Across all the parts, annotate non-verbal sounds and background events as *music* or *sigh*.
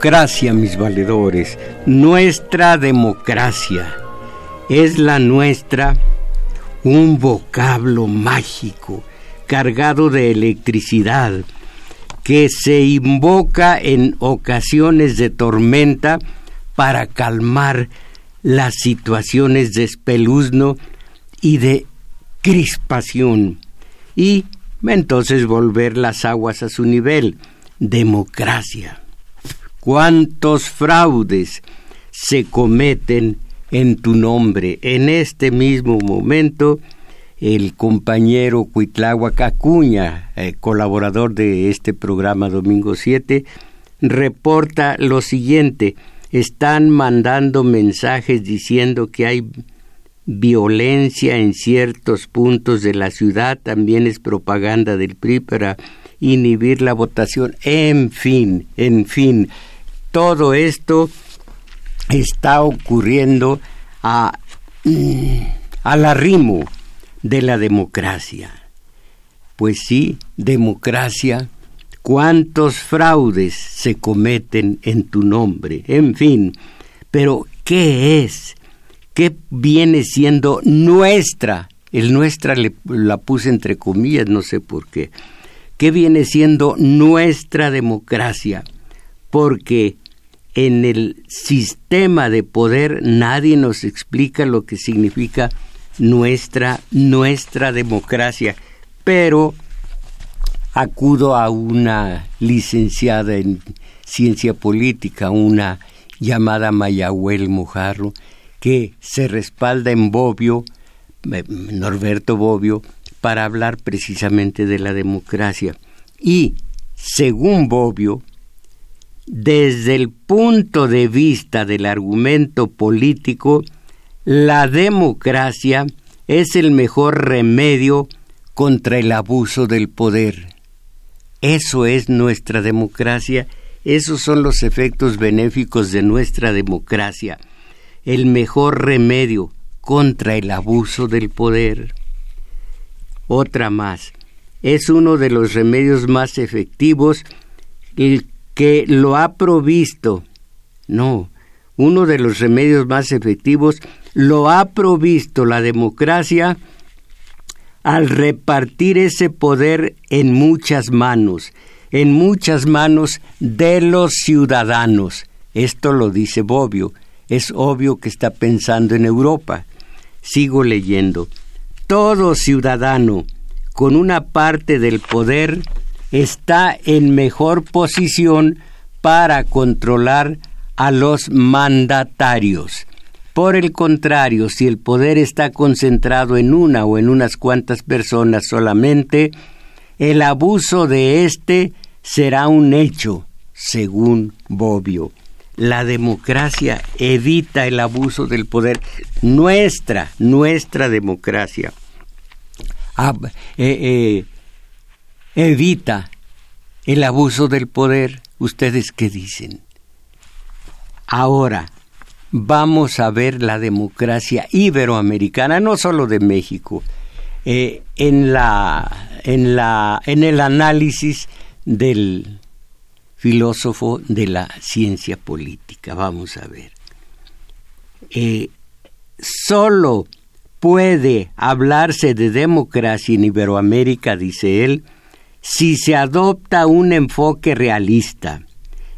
Democracia, mis valedores, nuestra democracia, es la nuestra un vocablo mágico cargado de electricidad que se invoca en ocasiones de tormenta para calmar las situaciones de espeluzno y de crispación y entonces volver las aguas a su nivel. Democracia. ¿Cuántos fraudes se cometen en tu nombre? En este mismo momento, el compañero Cuitláhuac Acuña, eh, colaborador de este programa Domingo 7, reporta lo siguiente. Están mandando mensajes diciendo que hay violencia en ciertos puntos de la ciudad, también es propaganda del PRI para inhibir la votación, en fin, en fin, todo esto está ocurriendo a, mm, al arrimo de la democracia. Pues sí, democracia, cuántos fraudes se cometen en tu nombre, en fin, pero ¿qué es? ¿Qué viene siendo nuestra? El nuestra la puse entre comillas, no sé por qué. ¿Qué viene siendo nuestra democracia? Porque en el sistema de poder nadie nos explica lo que significa nuestra nuestra democracia, pero acudo a una licenciada en ciencia política, una llamada Mayahuel Mojarro, que se respalda en Bobbio, eh, Norberto Bobbio, para hablar precisamente de la democracia. Y, según Bobbio, desde el punto de vista del argumento político, la democracia es el mejor remedio contra el abuso del poder. Eso es nuestra democracia, esos son los efectos benéficos de nuestra democracia, el mejor remedio contra el abuso del poder. Otra más, es uno de los remedios más efectivos el que lo ha provisto. No, uno de los remedios más efectivos lo ha provisto la democracia al repartir ese poder en muchas manos, en muchas manos de los ciudadanos. Esto lo dice Bobbio. Es obvio que está pensando en Europa. Sigo leyendo. Todo ciudadano con una parte del poder está en mejor posición para controlar a los mandatarios. Por el contrario, si el poder está concentrado en una o en unas cuantas personas solamente, el abuso de éste será un hecho, según Bobbio. La democracia evita el abuso del poder. Nuestra, nuestra democracia eh, eh, evita el abuso del poder. ¿Ustedes qué dicen? Ahora, vamos a ver la democracia iberoamericana, no solo de México, eh, en, la, en, la, en el análisis del filósofo de la ciencia política. Vamos a ver. solo puede hablarse de democracia en Iberoamérica, dice él, si se adopta un enfoque realista.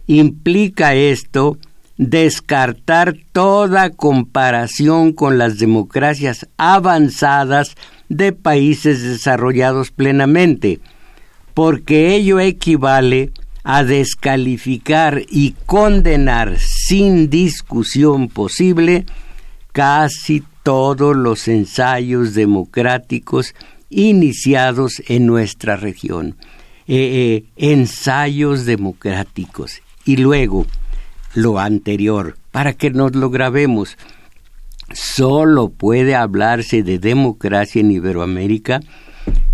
Implica esto descartar toda comparación con las democracias avanzadas de países desarrollados plenamente, porque ello equivale a descalificar y condenar sin discusión posible casi todos los ensayos democráticos iniciados en nuestra región. Eh, eh, ensayos democráticos. Y luego, lo anterior, para que nos lo grabemos. Solo puede hablarse de democracia en Iberoamérica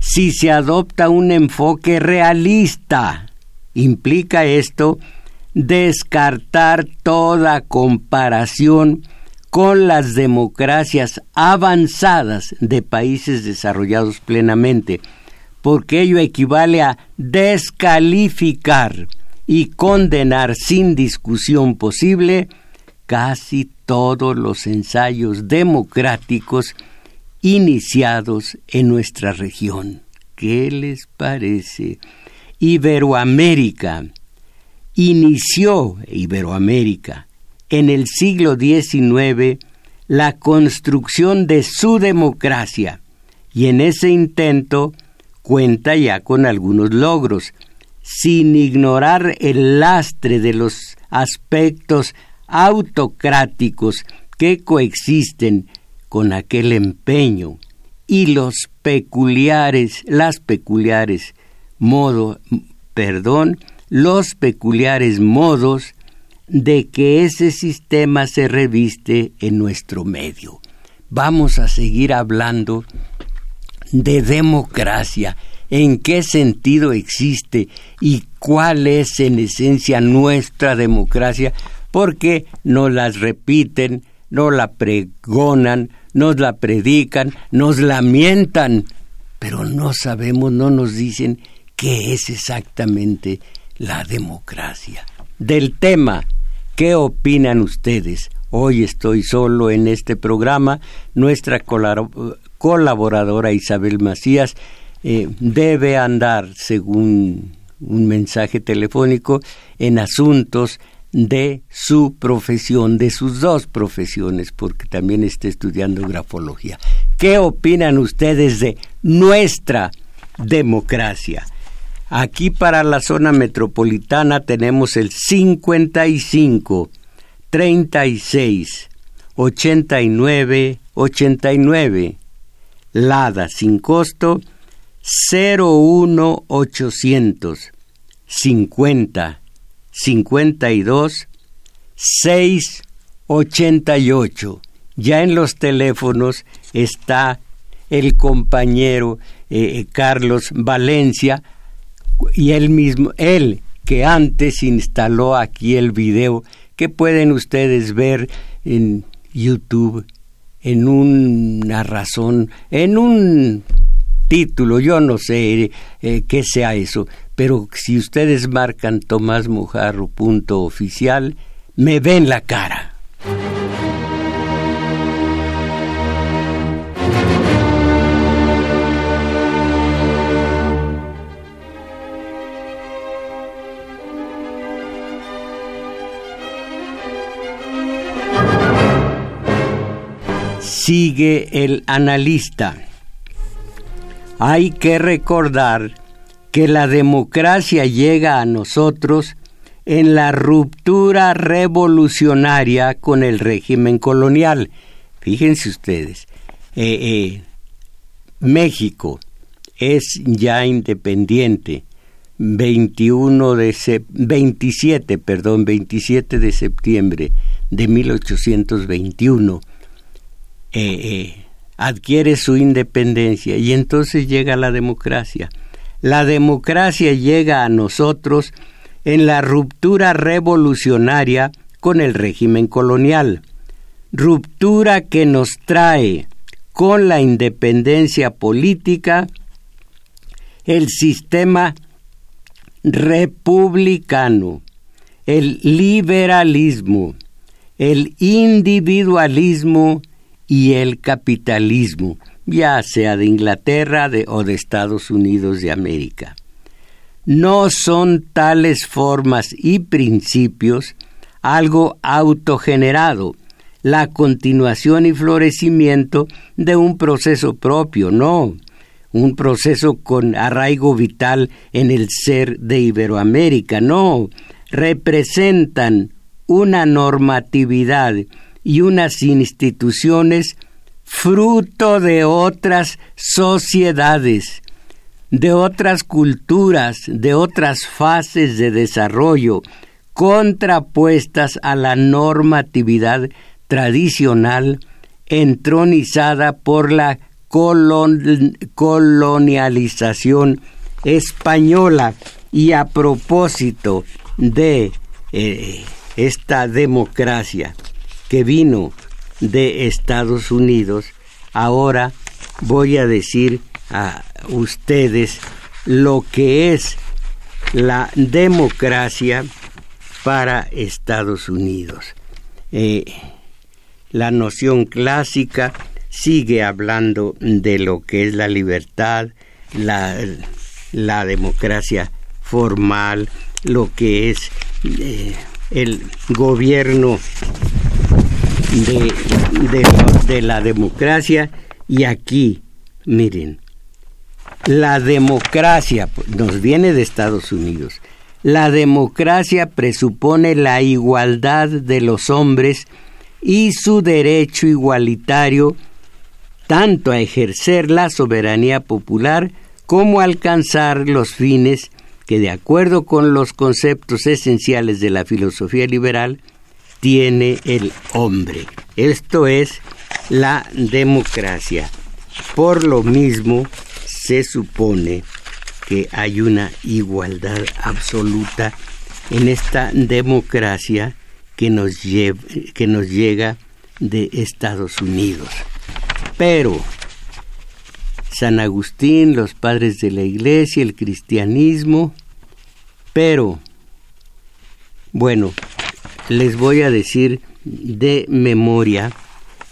si se adopta un enfoque realista. Implica esto descartar toda comparación con las democracias avanzadas de países desarrollados plenamente, porque ello equivale a descalificar y condenar sin discusión posible casi todos los ensayos democráticos iniciados en nuestra región. ¿Qué les parece? Iberoamérica inició Iberoamérica en el siglo XIX la construcción de su democracia. Y en ese intento cuenta ya con algunos logros, sin ignorar el lastre de los aspectos autocráticos que coexisten con aquel empeño y los peculiares, las peculiares modo, perdón, los peculiares modos de que ese sistema se reviste en nuestro medio. Vamos a seguir hablando de democracia en qué sentido existe y cuál es en esencia nuestra democracia, porque nos las repiten, nos la pregonan, nos la predican, nos lamentan, pero no sabemos, no nos dicen qué es exactamente la democracia. Del tema, ¿qué opinan ustedes? Hoy estoy solo en este programa. Nuestra colaboradora Isabel Macías eh, debe andar, según un mensaje telefónico, en asuntos de su profesión, de sus dos profesiones, porque también está estudiando grafología. ¿Qué opinan ustedes de nuestra democracia? Aquí para la zona metropolitana tenemos el 55 36 89 89 Lada sin costo 01800 50 52 688. Ya en los teléfonos está el compañero eh, Carlos Valencia y él mismo, él que antes instaló aquí el video que pueden ustedes ver en YouTube en una razón, en un título, yo no sé eh, qué sea eso, pero si ustedes marcan Tomás Mojarro punto oficial, me ven la cara. Sigue el analista hay que recordar que la democracia llega a nosotros en la ruptura revolucionaria con el régimen colonial. Fíjense ustedes, eh, eh, México es ya independiente 21 de 27, perdón, 27 de septiembre de 1821. Eh, adquiere su independencia y entonces llega la democracia. La democracia llega a nosotros en la ruptura revolucionaria con el régimen colonial, ruptura que nos trae con la independencia política el sistema republicano, el liberalismo, el individualismo y el capitalismo, ya sea de Inglaterra o de Estados Unidos de América. no son tales formas y principios algo autogenerado, la continuación y florecimiento de un proceso propio, no, un proceso con arraigo vital en el ser de Iberoamérica, no, representan una normatividad y unas instituciones fruto de otras sociedades, de otras culturas, de otras fases de desarrollo, contrapuestas a la normatividad tradicional entronizada por la colonialización española. Y a propósito de eh, esta democracia que vino de Estados Unidos, ahora voy a decir a ustedes lo que es la democracia para Estados Unidos. Eh, la noción clásica sigue hablando de lo que es la libertad, la, democracia formal, lo que es eh, el gobierno de, de, la democracia y aquí, miren, la democracia nos viene de Estados Unidos. La democracia presupone la igualdad de los hombres y su derecho igualitario tanto a ejercer la soberanía popular como a alcanzar los fines que de acuerdo con los conceptos esenciales de la filosofía liberal tiene el hombre. Esto es la democracia. Por lo mismo, se supone que hay una igualdad absoluta en esta democracia que nos, que nos llega de Estados Unidos. Pero San Agustín, los padres de la iglesia, el cristianismo, pero, bueno, les voy a decir de memoria,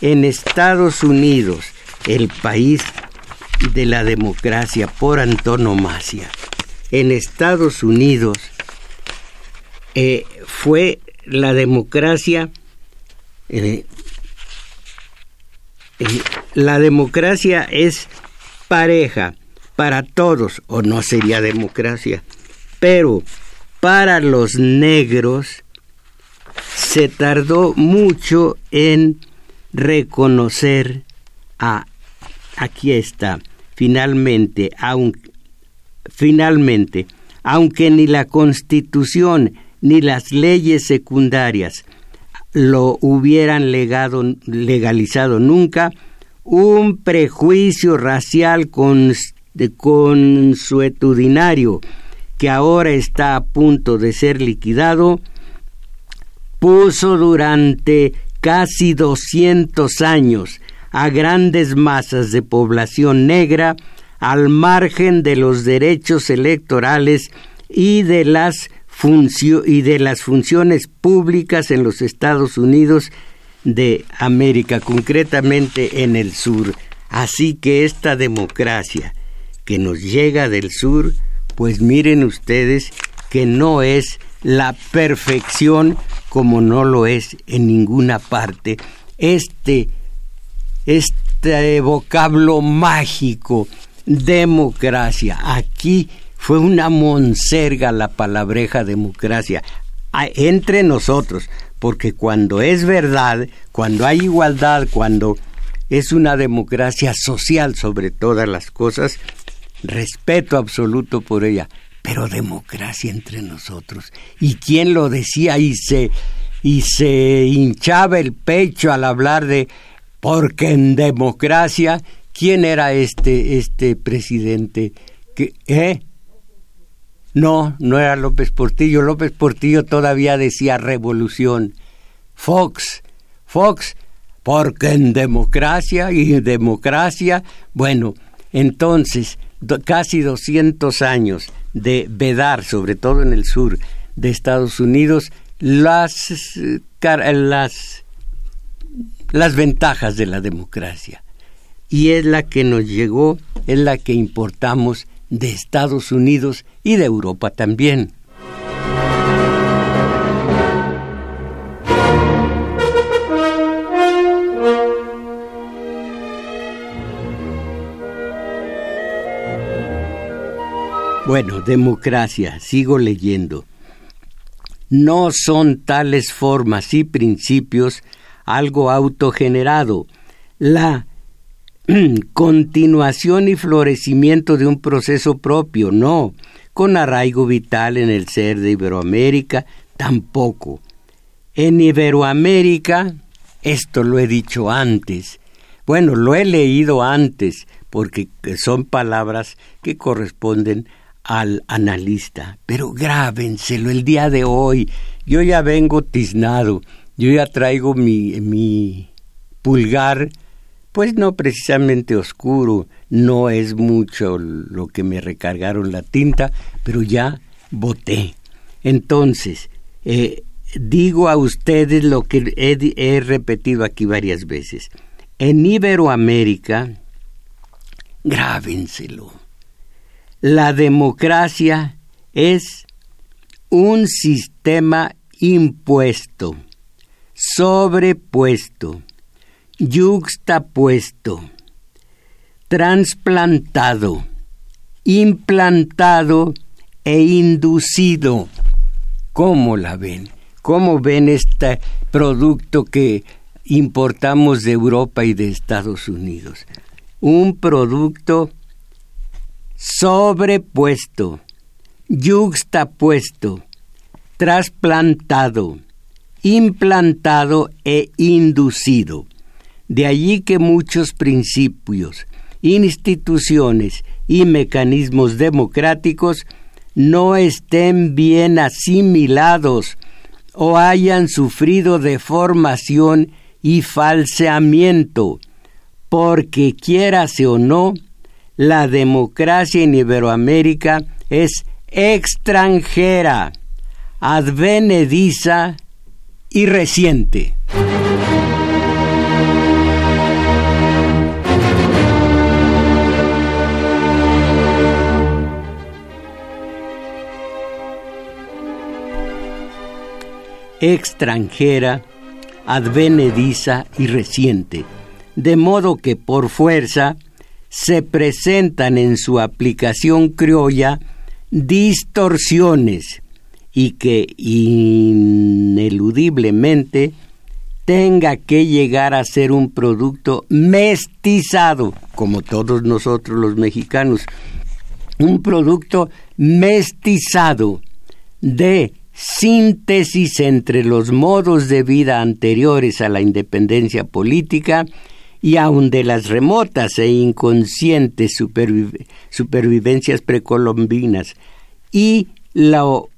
en Estados Unidos, el país de la democracia por antonomasia, en Estados Unidos eh, fue la democracia, eh, eh, la democracia es pareja para todos, o no sería democracia, pero para los negros se tardó mucho en reconocer a aquí está finalmente finalmente aunque ni la constitución ni las leyes secundarias lo hubieran legado, legalizado nunca un prejuicio racial consuetudinario que ahora está a punto de ser liquidado puso durante casi 200 años a grandes masas de población negra al margen de los derechos electorales y de las, y de las funciones públicas en los Estados Unidos de América, concretamente en el sur. Así que esta democracia que nos llega del sur, pues miren ustedes que no es la perfección como no lo es en ninguna parte. Este, este vocablo mágico, democracia, aquí fue una monserga la palabreja democracia entre nosotros, porque cuando es verdad, cuando hay igualdad, cuando es una democracia social sobre todas las cosas, respeto absoluto por ella pero democracia entre nosotros. ¿Y quién lo decía y se, y se hinchaba el pecho al hablar de porque en democracia, ¿quién era este, este presidente? que ¿Eh? No, no era López Portillo. López Portillo todavía decía revolución. Fox, Fox, porque en democracia y democracia, bueno, entonces, casi 200 años de vedar, sobre todo en el sur de Estados Unidos, las, las, las ventajas de la democracia. Y es la que nos llegó, es la que importamos de Estados Unidos y de Europa también. Bueno, democracia, sigo leyendo. No son tales formas y principios algo autogenerado. La *clears throat* continuación y florecimiento de un proceso propio, no, con arraigo vital en el ser de Iberoamérica, tampoco. En Iberoamérica, esto lo he dicho antes, bueno, lo he leído antes, porque son palabras que corresponden al analista, pero grábenselo el día de hoy. Yo ya vengo tiznado, yo ya traigo mi, pulgar, pues no precisamente oscuro, no es mucho lo que me recargaron la tinta, pero ya voté. Entonces, eh, digo a ustedes lo que he repetido aquí varias veces. En Iberoamérica, grábenselo la democracia es un sistema impuesto, sobrepuesto, yuxtapuesto, trasplantado, implantado e inducido. ¿Cómo la ven? ¿Cómo ven este producto que importamos de Europa y de Estados Unidos? Un producto sobrepuesto, yuxtapuesto, trasplantado, implantado e inducido. De allí que muchos principios, instituciones y mecanismos democráticos no estén bien asimilados o hayan sufrido deformación y falseamiento, porque quiérase o no, la democracia en Iberoamérica es extranjera, advenediza y reciente. extranjera, advenediza y reciente, de modo que por fuerza se presentan en su aplicación criolla distorsiones y que ineludiblemente tenga que llegar a ser un producto mestizado, como todos nosotros los mexicanos, un producto mestizado de síntesis entre los modos de vida anteriores a la independencia política y aun de las remotas e inconscientes supervivencias precolombinas y lo,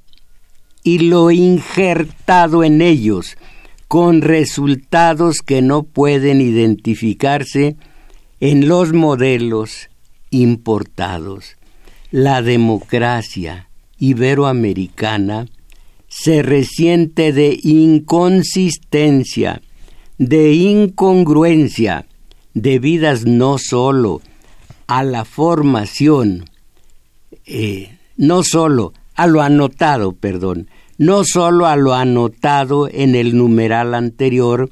y lo injertado en ellos con resultados que no pueden identificarse en los modelos importados. La democracia iberoamericana se resiente de inconsistencia, de incongruencia, debidas no sólo a la formación, eh, no sólo a lo anotado, perdón, no sólo a lo anotado en el numeral anterior,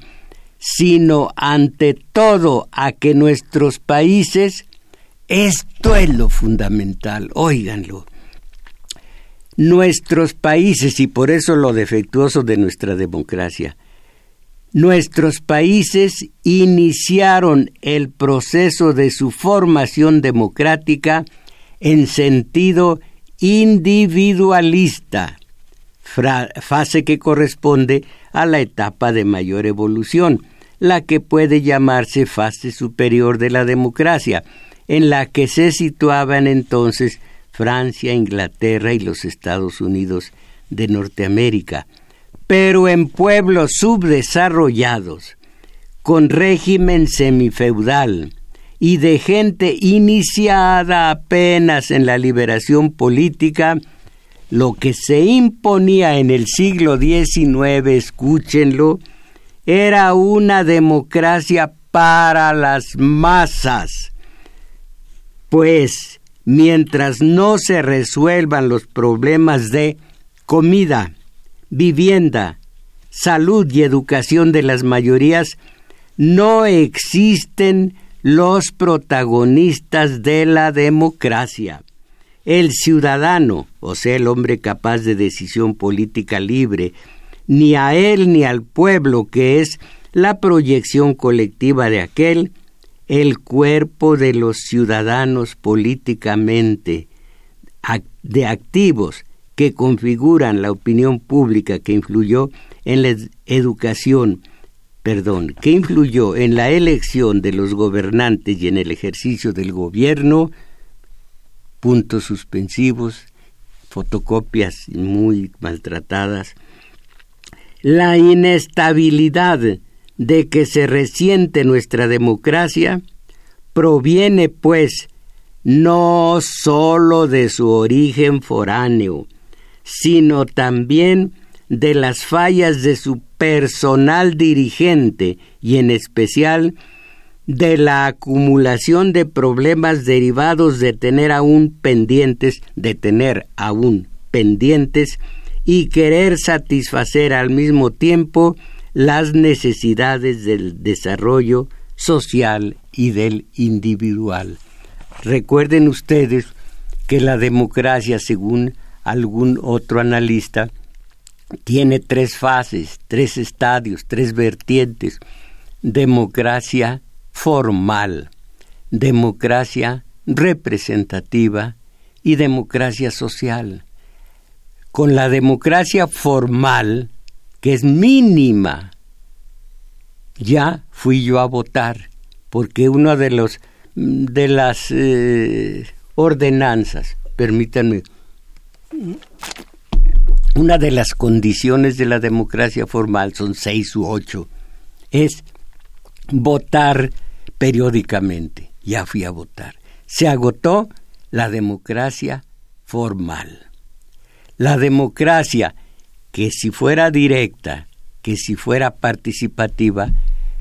sino ante todo a que nuestros países, esto es lo fundamental, óiganlo, nuestros países, y por eso lo defectuoso de nuestra democracia, Nuestros países iniciaron el proceso de su formación democrática en sentido individualista, fase que corresponde a la etapa de mayor evolución, la que puede llamarse fase superior de la democracia, en la que se situaban entonces Francia, Inglaterra y los Estados Unidos de Norteamérica pero en pueblos subdesarrollados, con régimen semifeudal y de gente iniciada apenas en la liberación política, lo que se imponía en el siglo XIX, escúchenlo, era una democracia para las masas, pues mientras no se resuelvan los problemas de comida, vivienda, salud y educación de las mayorías, no existen los protagonistas de la democracia. El ciudadano, o sea, el hombre capaz de decisión política libre, ni a él ni al pueblo, que es la proyección colectiva de aquel, el cuerpo de los ciudadanos políticamente de activos que configuran la opinión pública que influyó en la educación, perdón, que influyó en la elección de los gobernantes y en el ejercicio del gobierno, puntos suspensivos, fotocopias muy maltratadas, la inestabilidad de que se resiente nuestra democracia proviene, pues, no sólo de su origen foráneo, sino también de las fallas de su personal dirigente y en especial de la acumulación de problemas derivados de tener aún pendientes, de tener aún pendientes y querer satisfacer al mismo tiempo las necesidades del desarrollo social y del individual. Recuerden ustedes que la democracia, según algún otro analista, tiene tres fases, tres estadios, tres vertientes. Democracia formal, democracia representativa y democracia social. Con la democracia formal, que es mínima. Ya fui yo a votar, porque una de los de las eh, ordenanzas, permítanme, una de las condiciones de la democracia formal, son seis u ocho, es votar periódicamente. Ya fui a votar. Se agotó la democracia formal. La democracia que si fuera directa, que si fuera participativa,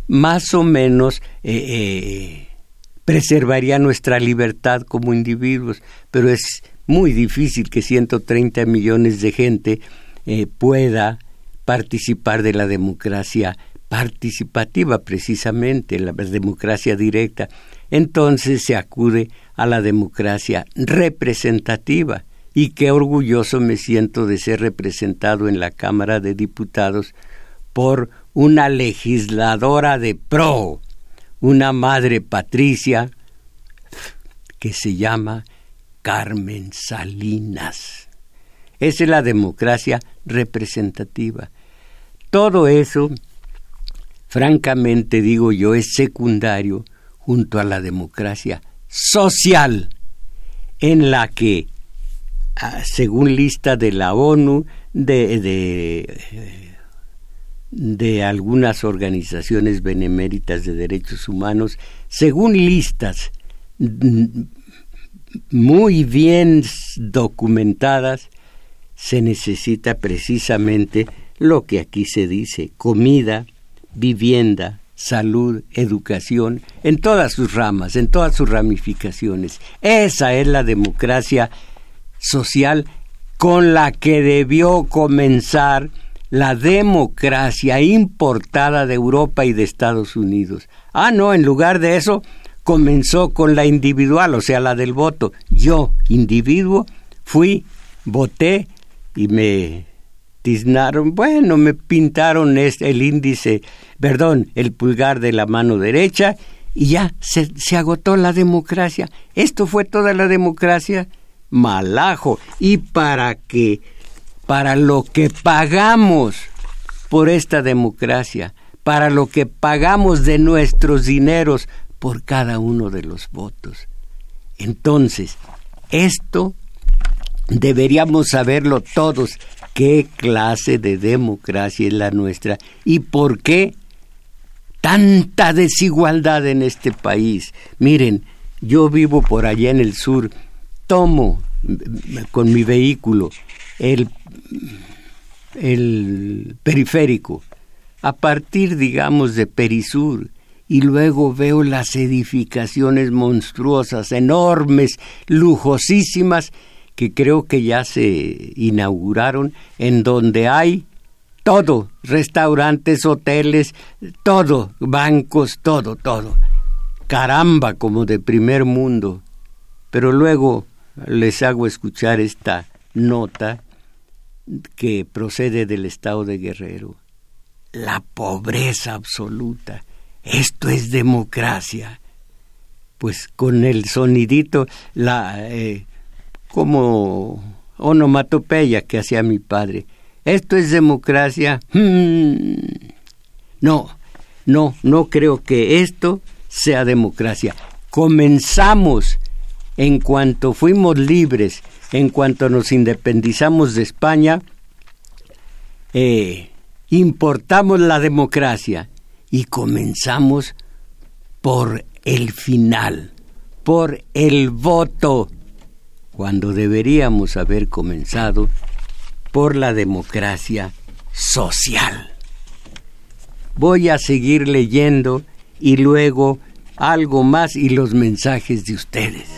más o menos eh, eh, preservaría nuestra libertad como individuos, pero es muy difícil que 130 millones de gente eh, pueda participar de la democracia participativa precisamente, la democracia directa. Entonces se acude a la democracia representativa y qué orgulloso me siento de ser representado en la Cámara de Diputados por una legisladora de pro, una madre patricia que se llama Carmen Salinas. Esa es la democracia representativa. Todo eso, francamente digo yo, es secundario junto a la democracia social, en la que Ah, según lista de la ONU, de, de, de algunas organizaciones beneméritas de derechos humanos, según listas muy bien documentadas, se necesita precisamente lo que aquí se dice, comida, vivienda, salud, educación, en todas sus ramas, en todas sus ramificaciones. Esa es la democracia social con la que debió comenzar la democracia importada de Europa y de Estados Unidos. Ah, no, en lugar de eso comenzó con la individual, o sea, la del voto. Yo, individuo, fui, voté y me tiznaron, bueno, me pintaron este, el índice, perdón, el pulgar de la mano derecha y ya se, agotó la democracia. Esto fue toda la democracia malajo y para que para lo que pagamos por esta democracia, para lo que pagamos de nuestros dineros por cada uno de los votos. Entonces, esto deberíamos saberlo todos, qué clase de democracia es la nuestra y por qué tanta desigualdad en este país. Miren, yo vivo por allá en el sur tomo con mi vehículo el, el periférico a partir, digamos, de Perisur y luego veo las edificaciones monstruosas, enormes, lujosísimas, que creo que ya se inauguraron, en donde hay todo, restaurantes, hoteles, todo, bancos, todo, todo. Caramba, como de primer mundo. Pero luego les hago escuchar esta nota que procede del estado de Guerrero. La pobreza absoluta. Esto es democracia. Pues con el sonidito, la eh, como onomatopeya que hacía mi padre. Esto es democracia. Hmm. No, no, no creo que esto sea democracia. Comenzamos en cuanto fuimos libres, en cuanto nos independizamos de España, eh, importamos la democracia y comenzamos por el final, por el voto, cuando deberíamos haber comenzado por la democracia social. Voy a seguir leyendo y luego algo más y los mensajes de ustedes.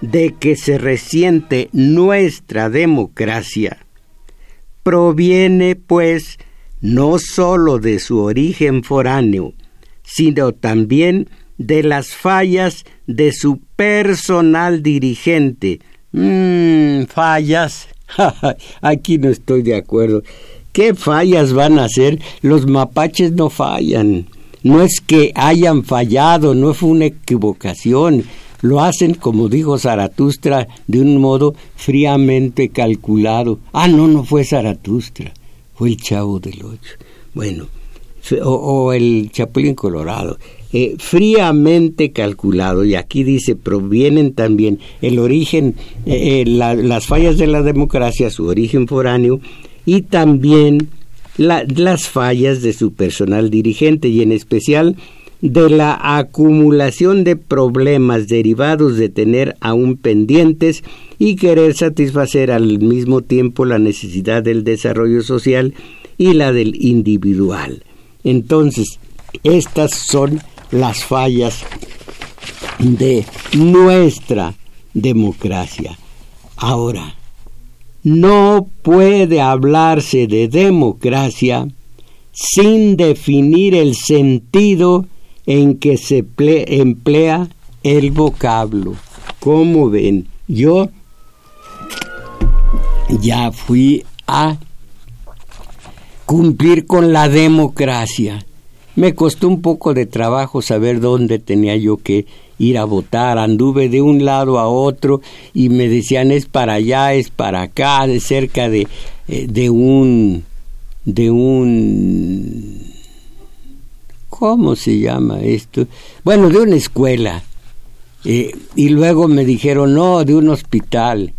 De que se resiente nuestra democracia proviene, pues, no sólo de su origen foráneo, sino también de las fallas de su personal dirigente. Mm, fallas. *laughs* Aquí no estoy de acuerdo. ¿Qué fallas van a hacer? Los mapaches no fallan no es que hayan fallado, no fue una equivocación, lo hacen, como dijo Zaratustra, de un modo fríamente calculado. Ah, no, no fue Zaratustra, fue el Chavo del Ocho. Bueno, o, el Chapulín Colorado. Eh, fríamente calculado, y aquí dice, provienen también el origen, eh, eh, las fallas de la democracia, su origen foráneo, y también las fallas de su personal dirigente y en especial de la acumulación de problemas derivados de tener aún pendientes y querer satisfacer al mismo tiempo la necesidad del desarrollo social y la del individual. Entonces, estas son las fallas de nuestra democracia. Ahora, no puede hablarse de democracia sin definir el sentido en que se emplea el vocablo. Como ven, yo ya fui a cumplir con la democracia. Me costó un poco de trabajo saber dónde tenía yo que ir a votar. Anduve de un lado a otro y me decían es para allá, es para acá, de cerca de, eh, de un de un ¿cómo se llama esto? Bueno, de una escuela. Eh, y luego me dijeron, no, de un hospital.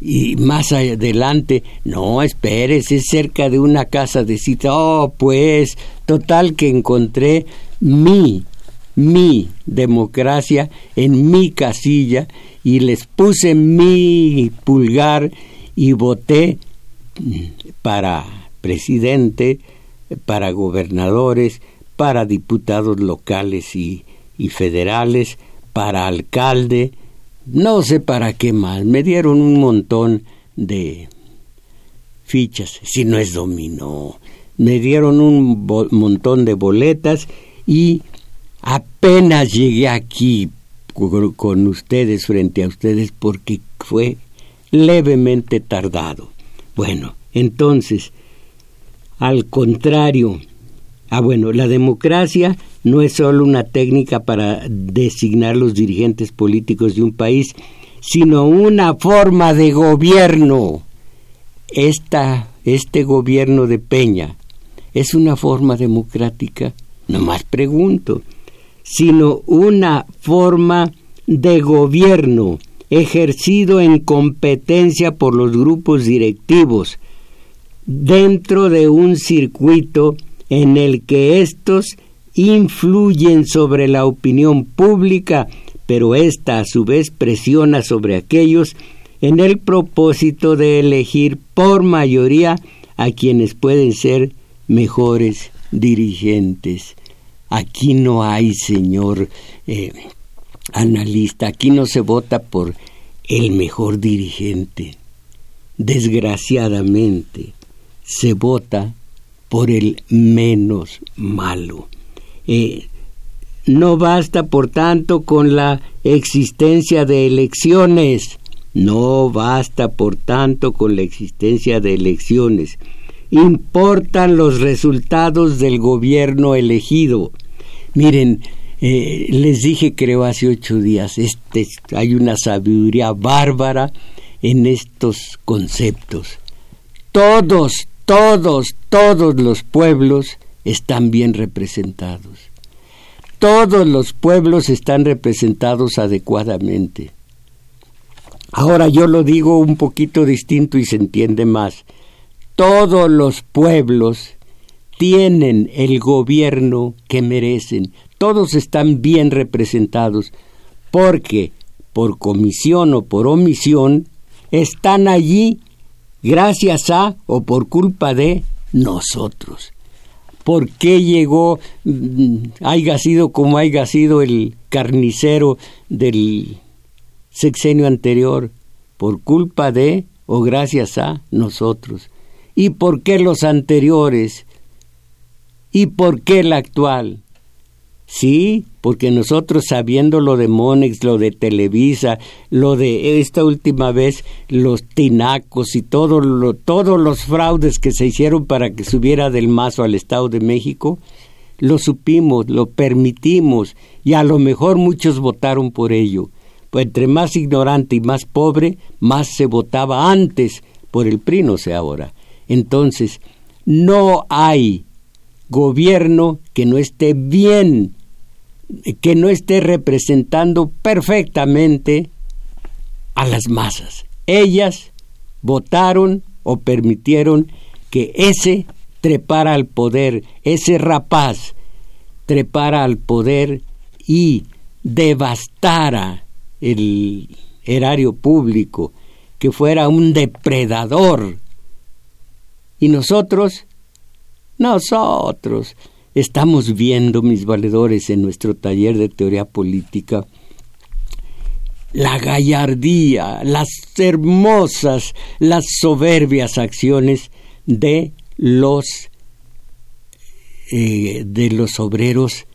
Y más adelante, no, esperes, es cerca de una casa de cita. Oh, pues, total que encontré mi mi democracia en mi casilla y les puse mi pulgar y voté para, presidente, para gobernadores, para diputados locales y, federales, para alcalde, no sé para qué más. Me dieron un montón de fichas, si no es dominó. Me dieron un montón de boletas y apenas llegué aquí con ustedes, frente a ustedes, porque fue levemente tardado. Bueno, entonces, al contrario, ah bueno, la democracia no es solo una técnica para designar los dirigentes políticos de un país, sino una forma de gobierno. Esta, este gobierno de Peña es una forma democrática, no más pregunto, sino una forma de gobierno ejercido en competencia por los grupos directivos dentro de un circuito en el que estos influyen sobre la opinión pública, pero ésta a su vez presiona sobre aquellos en el propósito de elegir por mayoría a quienes pueden ser mejores dirigentes. Aquí no hay, señor eh, analista, aquí no se vota por el mejor dirigente. Desgraciadamente, se vota por el menos malo. Eh, no basta, por tanto, con la existencia de elecciones. No basta, por tanto, con la existencia de elecciones. Importan los resultados del gobierno elegido. Miren, eh, les dije creo hace ocho días, este, hay una sabiduría bárbara en estos conceptos. Todos, todos, todos los pueblos están bien representados. Todos los pueblos están representados adecuadamente. Ahora yo lo digo un poquito distinto y se entiende más. Todos los pueblos tienen el gobierno que merecen. Todos están bien representados porque por comisión o por omisión están allí gracias a o por culpa de nosotros. ¿Por qué llegó, mm, haya sido como haya sido el carnicero del sexenio anterior? Por culpa de o gracias a nosotros. ¿Y por qué los anteriores ¿Y por qué el actual? Sí, porque nosotros sabiendo lo de Monex, lo de Televisa, lo de esta última vez, los tinacos y todos los fraudes que se hicieron para que subiera del mazo al Estado de México, lo supimos, lo permitimos y a lo mejor muchos votaron por ello. Pues entre más ignorante y más pobre, más se votaba antes por el PRI, no ahora. Entonces, no hay gobierno que no esté bien, que no esté representando perfectamente a las masas. Ellas votaron o permitieron que ese trepara al poder, ese rapaz trepara al poder y devastara el erario público, que fuera un depredador. Y nosotros nosotros estamos viendo, mis valedores, en nuestro taller de teoría política, la gallardía, las hermosas, las soberbias acciones de los eh, de los obreros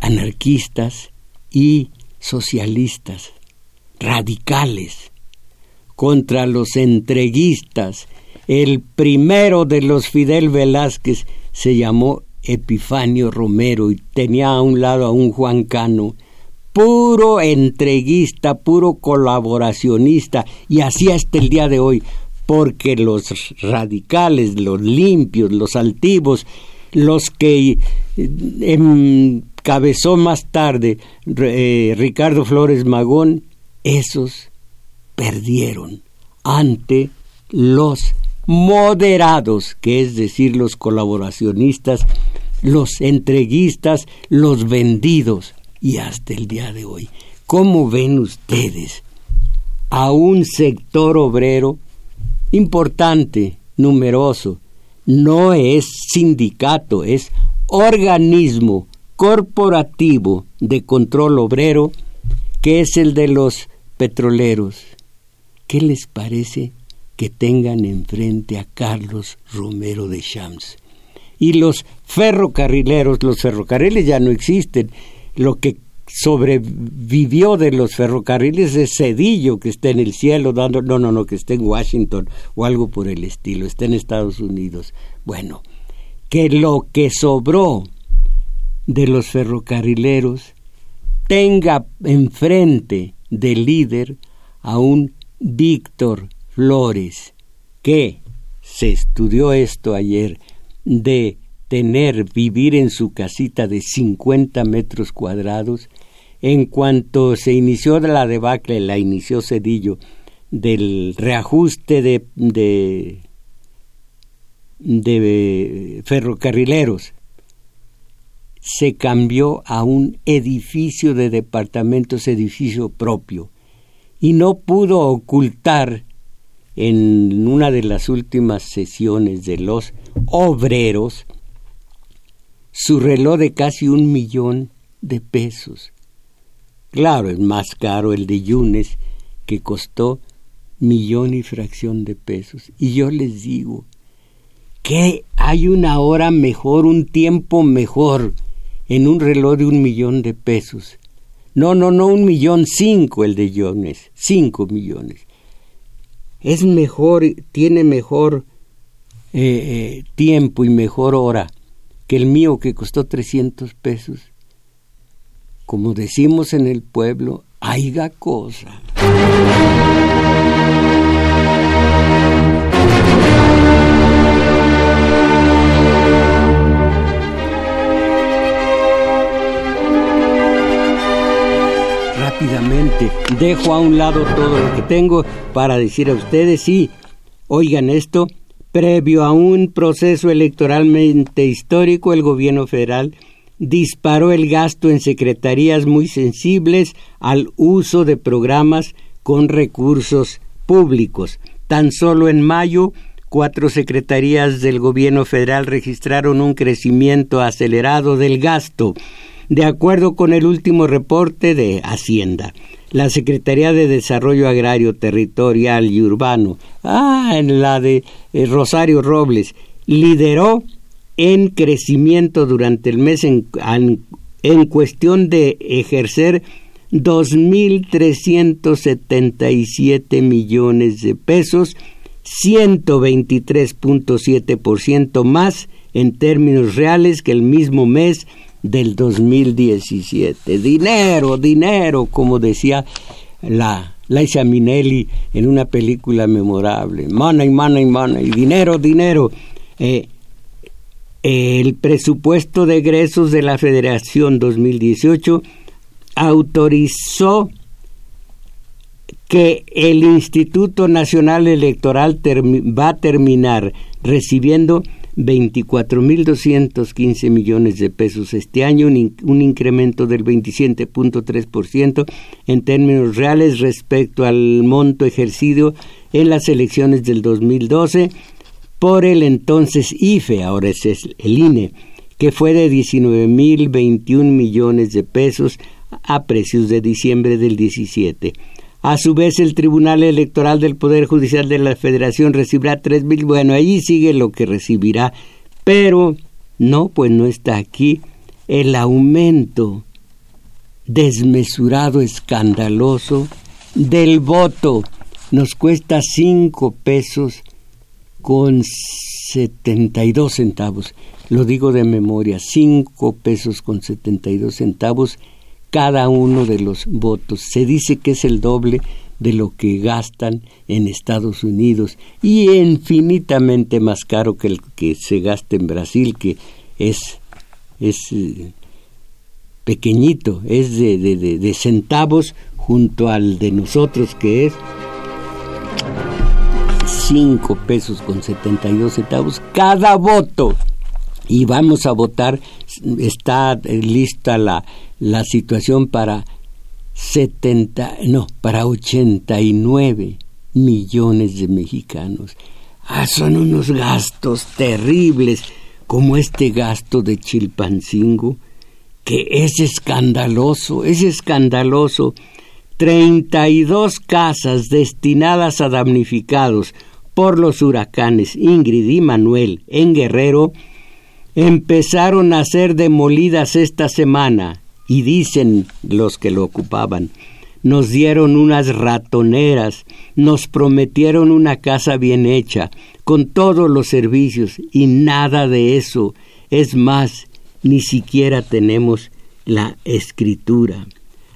anarquistas y socialistas radicales contra los entreguistas el primero de los Fidel Velázquez se llamó Epifanio Romero y tenía a un lado a un Juan Cano, puro entreguista, puro colaboracionista, y así hasta el día de hoy, porque los radicales, los limpios, los altivos, los que encabezó más tarde eh, Ricardo Flores Magón, esos perdieron ante los moderados, que es decir, los colaboracionistas, los entreguistas, los vendidos, y hasta el día de hoy. ¿Cómo ven ustedes a un sector obrero importante, numeroso, no es sindicato, es organismo corporativo de control obrero, que es el de los petroleros. ¿Qué les parece que tengan enfrente a Carlos Romero de Shams? Y los ferrocarrileros, los ferrocarriles ya no existen. Lo que sobrevivió de los ferrocarriles es Cedillo, que está en el cielo dando, no, no, no, que está en Washington o algo por el estilo, está en Estados Unidos. Bueno, que lo que sobró de los ferrocarrileros tenga enfrente de líder a un Víctor Flores, que se estudió esto ayer, de tener, vivir en su casita de 50 metros cuadrados, en cuanto se inició la debacle, la inició Cedillo, del reajuste de, de, de ferrocarrileros, se cambió a un edificio de departamentos, edificio propio, y no pudo ocultar en una de las últimas sesiones de los obreros su reloj de casi un millón de pesos. Claro, es más caro el de Yunes, que costó millón y fracción de pesos. Y yo les digo que hay una hora mejor, un tiempo mejor en un reloj de un millón de pesos. No, no, no, un millón cinco el de Yunes, cinco millones. Es mejor, tiene mejor eh, eh, tiempo y mejor hora que el mío que costó 300 pesos. Como decimos en el pueblo, haiga cosa. Dejo a un lado todo lo que tengo para decir a ustedes, sí, oigan esto, Previo a un proceso electoralmente histórico, el gobierno federal disparó el gasto en secretarías muy sensibles al uso de programas con recursos públicos. Tan solo en mayo, cuatro secretarías del gobierno federal registraron un crecimiento acelerado del gasto, de acuerdo con el último reporte de Hacienda. La Secretaría de Desarrollo Agrario, Territorial y Urbano, ah, en la de eh, Rosario Robles, lideró en crecimiento durante el mes en, en cuestión de ejercer 2.377 millones de pesos, 123.7% más en términos reales que el mismo mes del 2017. Dinero, dinero, como decía la Laisa Minelli en una película memorable. Money, money, money. Dinero, dinero. Eh, el presupuesto de egresos de la Federación 2018 autorizó que el Instituto Nacional Electoral va a terminar recibiendo 24.215 millones de pesos este año, un, incremento del 27.3% en términos reales respecto al monto ejercido en las elecciones del 2012 por el entonces IFE, ahora es el INE, que fue de 19.021 millones de pesos a precios de diciembre del 17. A su vez, el Tribunal Electoral del Poder Judicial de la Federación recibirá tres mil. Bueno, allí sigue lo que recibirá. Pero no, pues no está aquí el aumento desmesurado, escandaloso del voto. Nos cuesta cinco pesos con setenta y dos centavos. Lo digo de memoria, cinco pesos con setenta y dos centavos cada uno de los votos. Se dice que es el doble de lo que gastan en Estados Unidos y infinitamente más caro que el que se gasta en Brasil, que es, es eh, pequeñito, es de, de, de, centavos junto al de nosotros que es 5 pesos con 72 centavos cada voto. Y vamos a votar, está lista la, la situación para 70, no, para 89 millones de mexicanos. Ah, son unos gastos terribles, como este gasto de Chilpancingo, que es escandaloso, es escandaloso. Treinta y dos casas destinadas a damnificados por los huracanes Ingrid y Manuel en Guerrero empezaron a ser demolidas esta semana y dicen los que lo ocupaban nos dieron unas ratoneras, nos prometieron una casa bien hecha, con todos los servicios, y nada de eso. Es más, ni siquiera tenemos la escritura.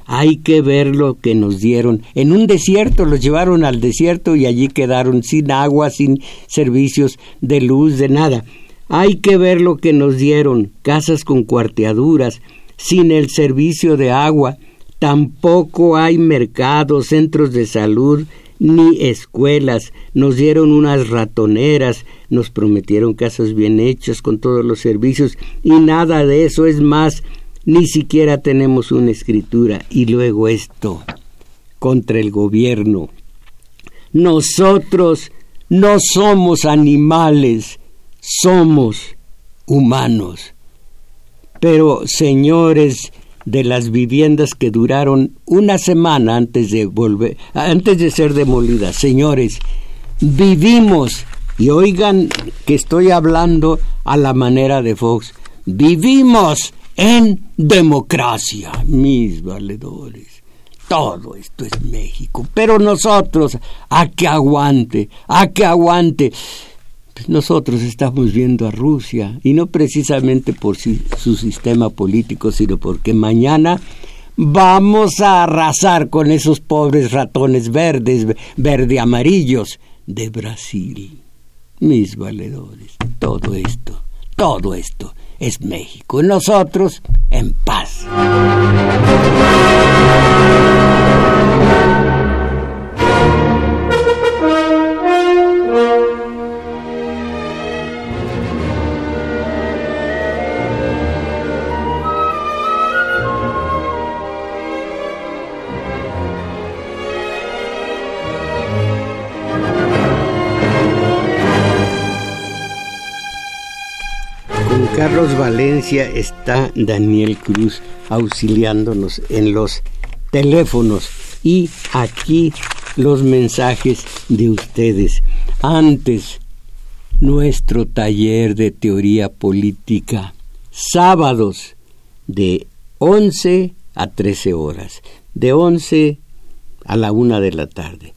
Hay que ver lo que nos dieron. En un desierto los llevaron al desierto y allí quedaron sin agua, sin servicios de luz, de nada. Hay que ver lo que nos dieron. Casas con cuarteaduras, sin el servicio de agua, Tampoco hay mercados, centros de salud, ni escuelas. Nos dieron unas ratoneras, nos prometieron casas bien hechas con todos los servicios y nada de eso es más. Ni siquiera tenemos una escritura. Y luego esto contra el gobierno. Nosotros no somos animales, somos humanos. Pero, señores, de las viviendas que duraron una semana antes de volver, antes de ser demolidas. Señores, vivimos, y oigan que estoy hablando a la manera de Fox, vivimos en democracia, mis valedores. Todo esto es México, pero nosotros, a que aguante, a que aguante nosotros estamos viendo a Rusia, y no precisamente por su sistema político, sino porque mañana vamos a arrasar con esos pobres ratones verdes, verde amarillos de Brasil. Mis valedores, todo esto, todo esto es México. Nosotros en paz. Está Daniel Cruz auxiliándonos en los teléfonos y aquí los mensajes de ustedes. Antes, nuestro taller de teoría política, sábados de 11 a 13 horas, de 11 a la una de la tarde.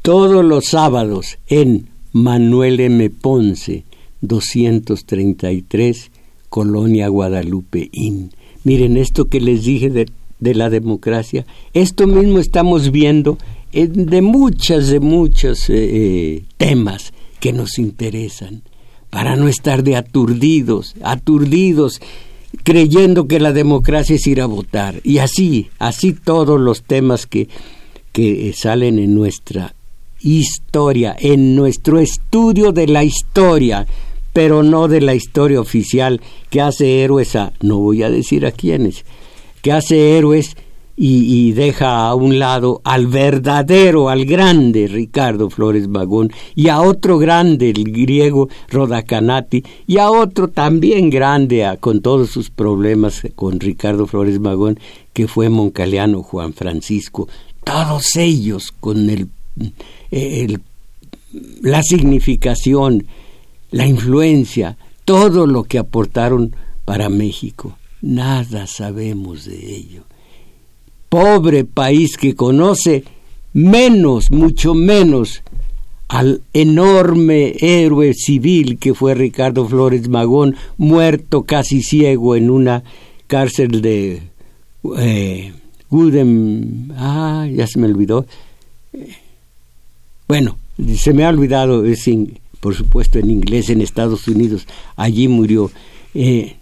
Todos los sábados en Manuel M. Ponce, 233, Colonia Guadalupe Inn. Miren, esto que les dije de, la democracia, esto mismo estamos viendo de muchas, de muchos eh, eh, temas que nos interesan, para no estar de aturdidos, aturdidos, creyendo que la democracia es ir a votar. Y así, así todos los temas que, que salen en nuestra historia, en nuestro estudio de la historia, pero no de la historia oficial que hace héroes a, no voy a decir a quiénes, que hace héroes y, deja a un lado al verdadero, al grande Ricardo Flores Magón y a otro grande, el griego Rodacanati, y a otro también grande, con todos sus problemas con Ricardo Flores Magón, que fue Moncaleano Juan Francisco, todos ellos con el, el la significación, la influencia, todo lo que aportaron para México. Nada sabemos de ello. Pobre país que conoce menos, mucho menos, al enorme héroe civil que fue Ricardo Flores Magón, muerto casi ciego en una cárcel de eh. Ah, ya se me olvidó. Bueno, se me ha olvidado, es por supuesto en inglés en Estados Unidos, allí murió eh,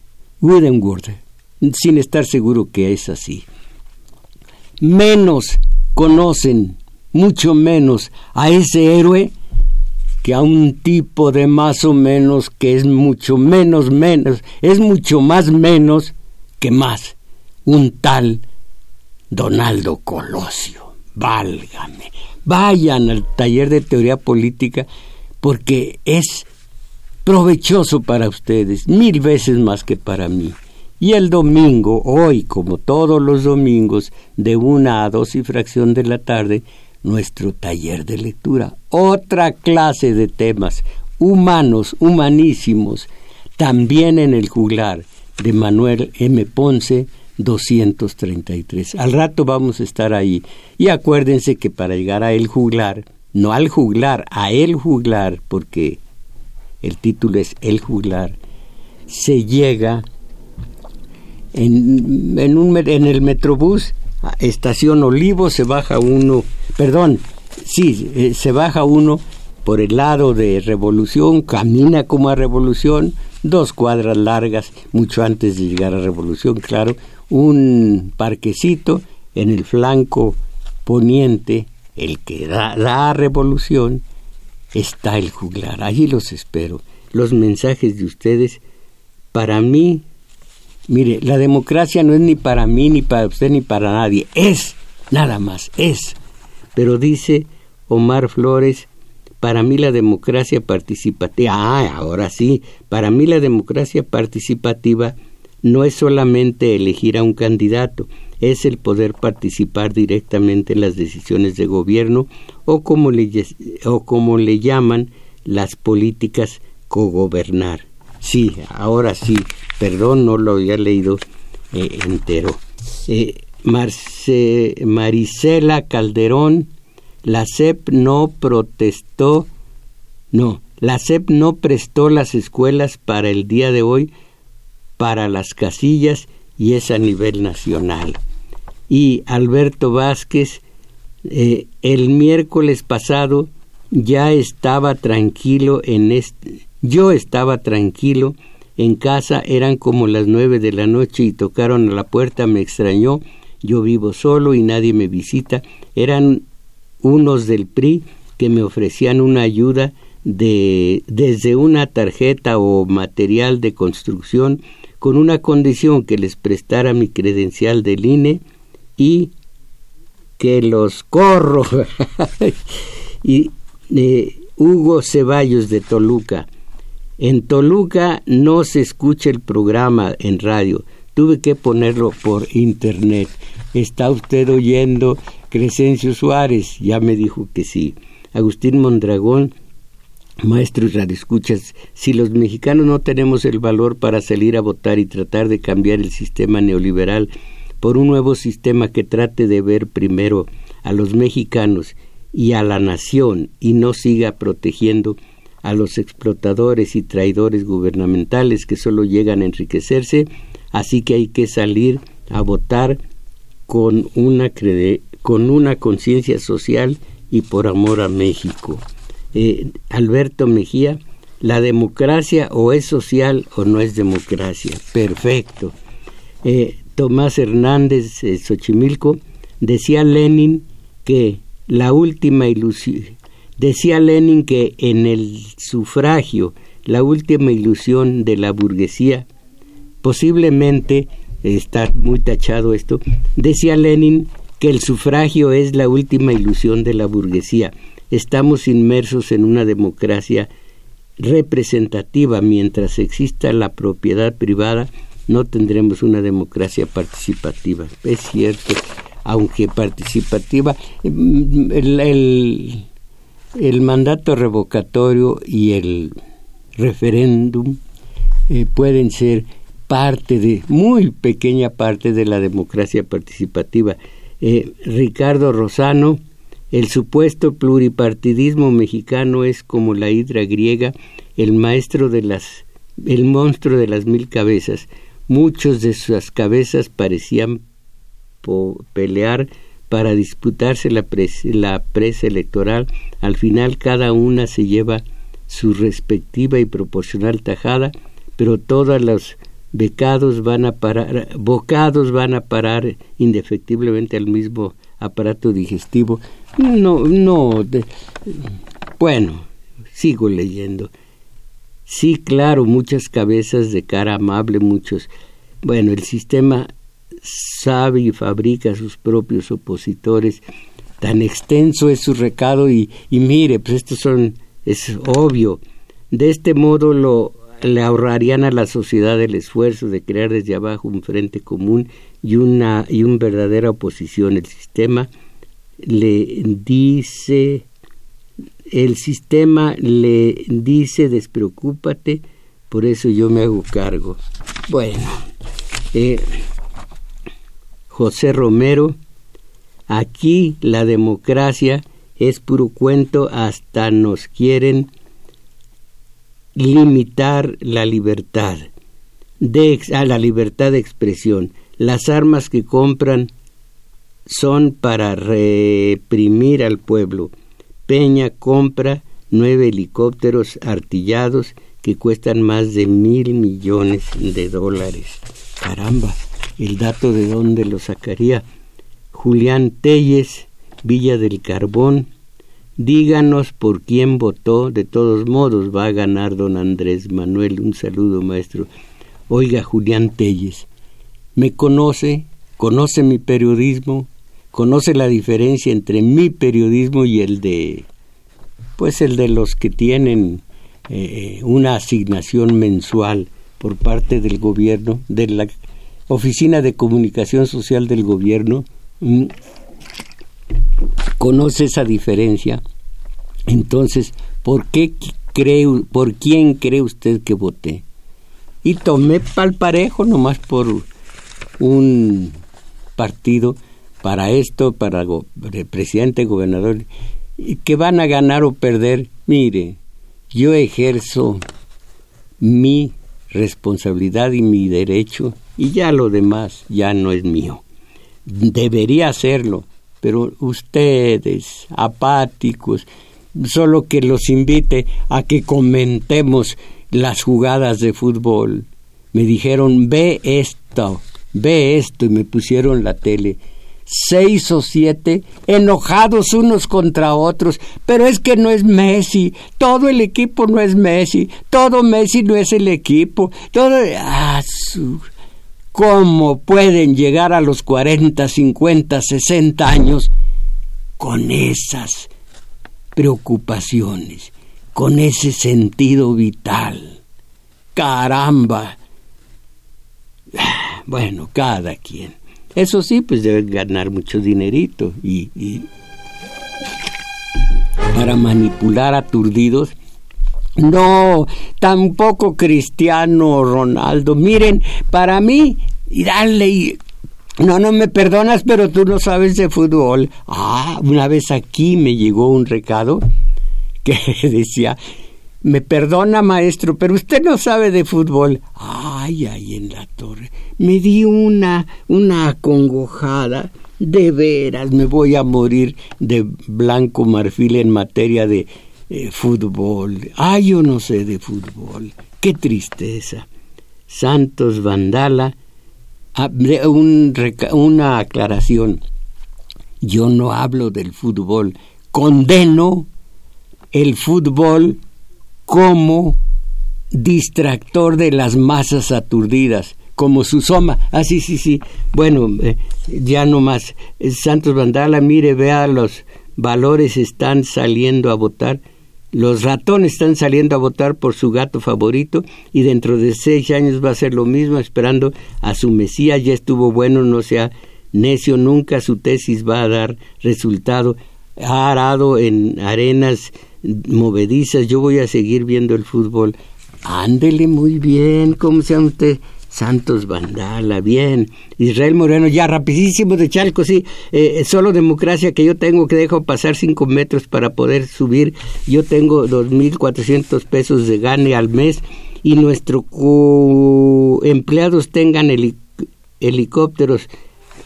sin estar seguro que es así. Menos conocen, mucho menos, a ese héroe que a un tipo de más o menos que es mucho menos menos, es mucho más menos que más, un tal Donaldo Colosio. Válgame, vayan al taller de teoría política porque es provechoso para ustedes, mil veces más que para mí. Y el domingo, hoy, como todos los domingos, de una a dos y fracción de la tarde, nuestro taller de lectura. Otra clase de temas humanos, humanísimos, también en el juglar de Manuel M. Ponce, 233. Al rato vamos a estar ahí. Y acuérdense que para llegar a el juglar, no al juglar, a el juglar, porque el título es El juglar, se llega en, en, un, en el Metrobús, estación Olivo, se baja uno, perdón, sí, eh, se baja uno por el lado de Revolución, camina como a Revolución, dos cuadras largas, mucho antes de llegar a Revolución, claro, un parquecito en el flanco poniente, el que da, da a Revolución, está el juglar. Allí los espero. Los mensajes de ustedes, para mí, mire, la democracia no es ni para mí, ni para usted, ni para nadie. Es, nada más, es. Pero dice Omar Flores, para mí la democracia participativa, ah, ahora sí, para mí la democracia participativa no es solamente elegir a un candidato, es el poder participar directamente en las decisiones de gobierno o como le, o como le llaman las políticas cogobernar. Sí, ahora sí, perdón, no lo había leído eh, entero. Eh, Marce, Marisela Calderón, la CEP no protestó, no, la CEP no prestó las escuelas para el día de hoy para las casillas y es a nivel nacional. Y Alberto Vázquez, eh, el miércoles pasado ya estaba tranquilo en este, yo estaba tranquilo en casa, eran como las nueve de la noche y tocaron a la puerta, me extrañó, yo vivo solo y nadie me visita, eran unos del PRI que me ofrecían una ayuda de desde una tarjeta o material de construcción con una condición que les prestara mi credencial del INE y que los corro. *laughs* y eh, Hugo Ceballos de Toluca. En Toluca no se escucha el programa en radio. Tuve que ponerlo por internet. ¿Está usted oyendo Crescencio Suárez? Ya me dijo que sí. Agustín Mondragón Maestros radioescuchas, si los mexicanos no tenemos el valor para salir a votar y tratar de cambiar el sistema neoliberal por un nuevo sistema que trate de ver primero a los mexicanos y a la nación y no siga protegiendo a los explotadores y traidores gubernamentales que solo llegan a enriquecerse, así que hay que salir a votar con una, con una conciencia social y por amor a México. Eh, Alberto Mejía, la democracia o es social o no es democracia. Perfecto. Eh, Tomás Hernández eh, Xochimilco decía Lenin que la última ilusión, decía Lenin que en el sufragio, la última ilusión de la burguesía, posiblemente, está muy tachado esto, decía Lenin que el sufragio es la última ilusión de la burguesía estamos inmersos en una democracia representativa. Mientras exista la propiedad privada, no tendremos una democracia participativa. Es cierto, aunque participativa, el, el, mandato revocatorio y el referéndum eh, pueden ser parte de, muy pequeña parte de la democracia participativa. Eh, Ricardo Rosano el supuesto pluripartidismo mexicano es como la hidra griega, el maestro de las el monstruo de las mil cabezas. Muchos de sus cabezas parecían pelear para disputarse la, la presa electoral. Al final cada una se lleva su respectiva y proporcional tajada, pero todos los becados van a parar, bocados van a parar indefectiblemente al mismo aparato digestivo. No, no. bueno, sigo leyendo. Sí, claro, muchas cabezas de cara amable, muchos. Bueno, el sistema sabe y fabrica sus propios opositores tan extenso es su recado y, y mire, pues estos son, es obvio. De este modo lo, le ahorrarían a la sociedad el esfuerzo de crear desde abajo un frente común y una y un verdadera oposición. El sistema le dice el sistema le dice despreocúpate, por eso yo me hago cargo. Bueno, eh, José Romero, aquí la democracia es puro cuento, hasta nos quieren limitar la libertad, de, a la libertad de expresión. Las armas que compran son para reprimir al pueblo. Peña compra nueve helicópteros artillados que cuestan más de mil millones de dólares. Caramba, el dato de dónde lo sacaría. Julián Telles, Villa del Carbón, díganos por quién votó, de todos modos va a ganar don Andrés Manuel. Un saludo, maestro. Oiga, Julián Telles, me conoce, conoce mi periodismo, conoce la diferencia entre mi periodismo y el de, pues el de los que tienen eh, una asignación mensual por parte del gobierno, de la Oficina de Comunicación Social del gobierno, mm, conoce esa diferencia. Entonces, ¿por qué cree, por quién cree usted que voté? Y tomé pal parejo nomás por un partido para esto, para el presidente, gobernador, que van a ganar o perder, mire, yo ejerzo mi responsabilidad y mi derecho y ya lo demás ya no es mío. Debería hacerlo, pero ustedes, apáticos, solo que los invite a que comentemos las jugadas de fútbol. Me dijeron, ve esto, ve esto y me pusieron la tele seis o siete enojados unos contra otros, pero es que no es Messi, todo el equipo no es Messi, todo Messi no es el equipo, todo... Ah, ¿Cómo pueden llegar a los 40, 50, 60 años con esas preocupaciones, con ese sentido vital? Caramba. Ah, bueno, cada quien. Eso sí, pues deben ganar mucho dinerito y, para manipular aturdidos. No, tampoco Cristiano Ronaldo. Miren, para mí, y dale, no, no me perdonas, pero tú no sabes de fútbol. Ah, una vez aquí me llegó un recado que *laughs* decía, me perdona maestro, pero usted no sabe de fútbol. Ay, ay, en la torre. Me di una, una acongojada. De veras, me voy a morir de blanco marfil en materia de eh, fútbol. Ay, yo no sé de fútbol. Qué tristeza. Santos Vandala, ah, un, una aclaración. Yo no hablo del fútbol. Condeno el fútbol como distractor de las masas aturdidas, como su soma. Ah, sí, sí, sí. Bueno, eh, ya no más. Eh, Santos Vandala, mire, vea, los valores están saliendo a votar. Los ratones están saliendo a votar por su gato favorito y dentro de seis años va a ser lo mismo esperando a su Mesías. Ya estuvo bueno, no sea necio, nunca su tesis va a dar resultado. Ha arado en arenas movedizas, yo voy a seguir viendo el fútbol. Ándele muy bien, ¿cómo se llama usted? Santos Vandala, bien. Israel Moreno, ya rapidísimo de Chalco, sí. Eh, solo democracia que yo tengo que dejo pasar cinco metros para poder subir. Yo tengo dos mil cuatrocientos pesos de gane al mes y nuestros empleados tengan helicópteros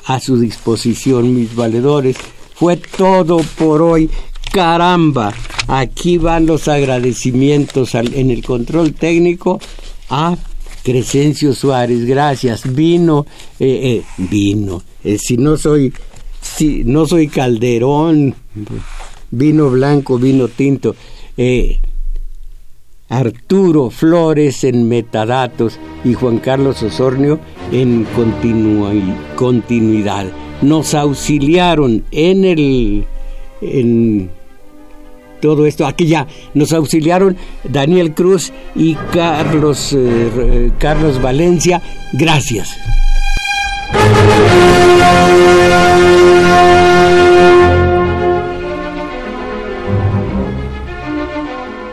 a su disposición, mis valedores. Fue todo por hoy. Caramba, aquí van los agradecimientos en el control técnico a Crescencio Suárez, gracias. Vino, eh, eh, vino. Eh, si no soy, si no soy Calderón, vino blanco, vino tinto. Arturo Flores en metadatos y Juan Carlos Osornio en continuidad. Nos auxiliaron en el en todo esto. Aquí ya nos auxiliaron Daniel Cruz y Carlos, eh, Carlos Valencia. Gracias.